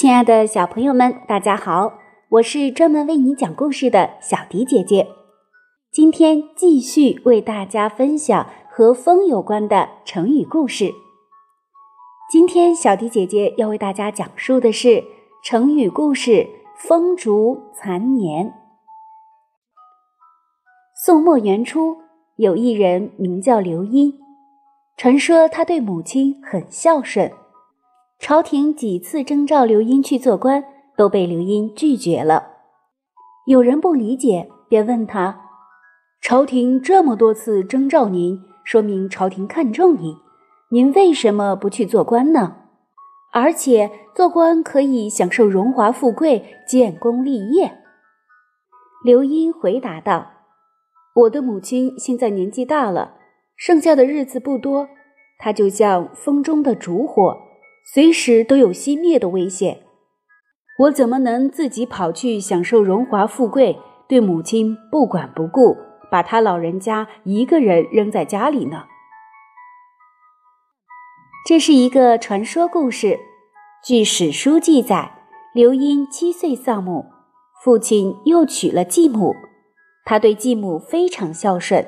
亲爱的小朋友们，大家好！我是专门为你讲故事的小迪姐姐。今天继续为大家分享和风有关的成语故事。今天小迪姐姐要为大家讲述的是成语故事“风烛残年”。宋末元初，有一人名叫刘英，传说他对母亲很孝顺。朝廷几次征召刘英去做官，都被刘英拒绝了。有人不理解，便问他：“朝廷这么多次征召您，说明朝廷看重您，您为什么不去做官呢？而且做官可以享受荣华富贵、建功立业。”刘英回答道：“我的母亲现在年纪大了，剩下的日子不多，她就像风中的烛火。”随时都有熄灭的危险，我怎么能自己跑去享受荣华富贵，对母亲不管不顾，把她老人家一个人扔在家里呢？这是一个传说故事。据史书记载，刘英七岁丧母，父亲又娶了继母，他对继母非常孝顺。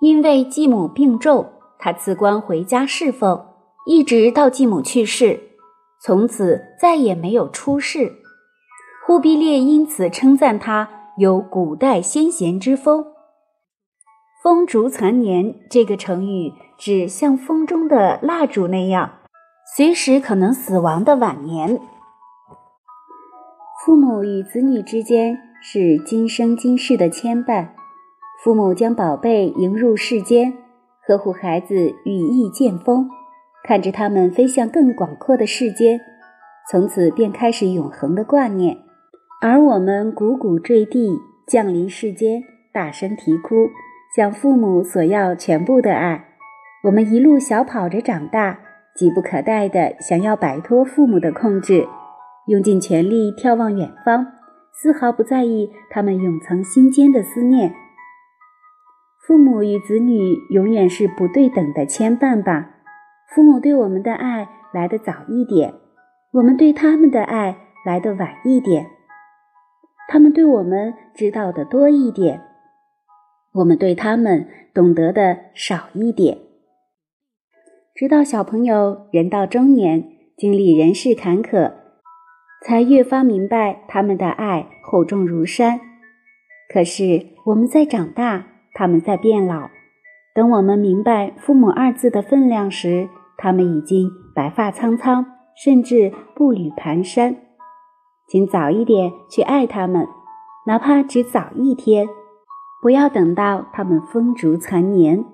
因为继母病重，他辞官回家侍奉。一直到继母去世，从此再也没有出世。忽必烈因此称赞他有古代先贤之风。风烛残年这个成语指像风中的蜡烛那样，随时可能死亡的晚年。父母与子女之间是今生今世的牵绊，父母将宝贝迎入世间，呵护孩子羽翼渐丰。看着他们飞向更广阔的世间，从此便开始永恒的挂念，而我们汩汩坠地降临世间，大声啼哭，向父母索要全部的爱。我们一路小跑着长大，急不可待地想要摆脱父母的控制，用尽全力眺望远方，丝毫不在意他们永藏心间的思念。父母与子女永远是不对等的牵绊吧。父母对我们的爱来得早一点，我们对他们的爱来得晚一点。他们对我们知道的多一点，我们对他们懂得的少一点。直到小朋友人到中年，经历人世坎坷，才越发明白他们的爱厚重如山。可是我们在长大，他们在变老。等我们明白“父母”二字的分量时，他们已经白发苍苍，甚至步履蹒跚。请早一点去爱他们，哪怕只早一天，不要等到他们风烛残年。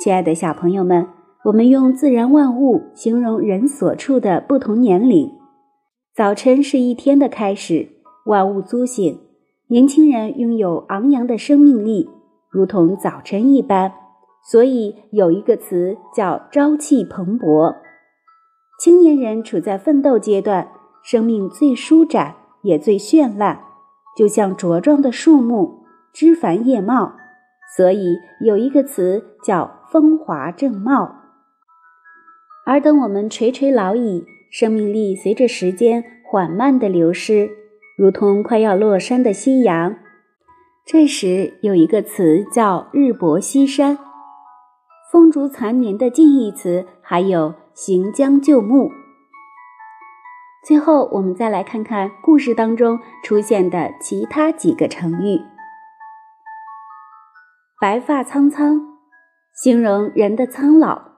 亲爱的小朋友们，我们用自然万物形容人所处的不同年龄。早晨是一天的开始，万物苏醒，年轻人拥有昂扬的生命力，如同早晨一般。所以有一个词叫朝气蓬勃。青年人处在奋斗阶段，生命最舒展也最绚烂，就像茁壮的树木，枝繁叶茂。所以有一个词叫风华正茂。而等我们垂垂老矣，生命力随着时间缓慢的流失，如同快要落山的夕阳，这时有一个词叫日薄西山。风烛残年的近义词还有行将就木。最后，我们再来看看故事当中出现的其他几个成语：白发苍苍，形容人的苍老；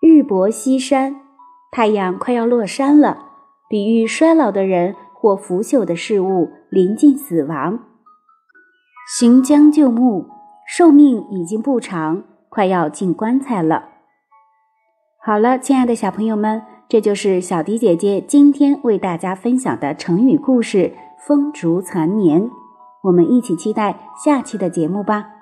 日薄西山，太阳快要落山了，比喻衰老的人或腐朽的事物临近死亡；行将就木。寿命已经不长，快要进棺材了。好了，亲爱的小朋友们，这就是小迪姐姐今天为大家分享的成语故事《风烛残年》。我们一起期待下期的节目吧。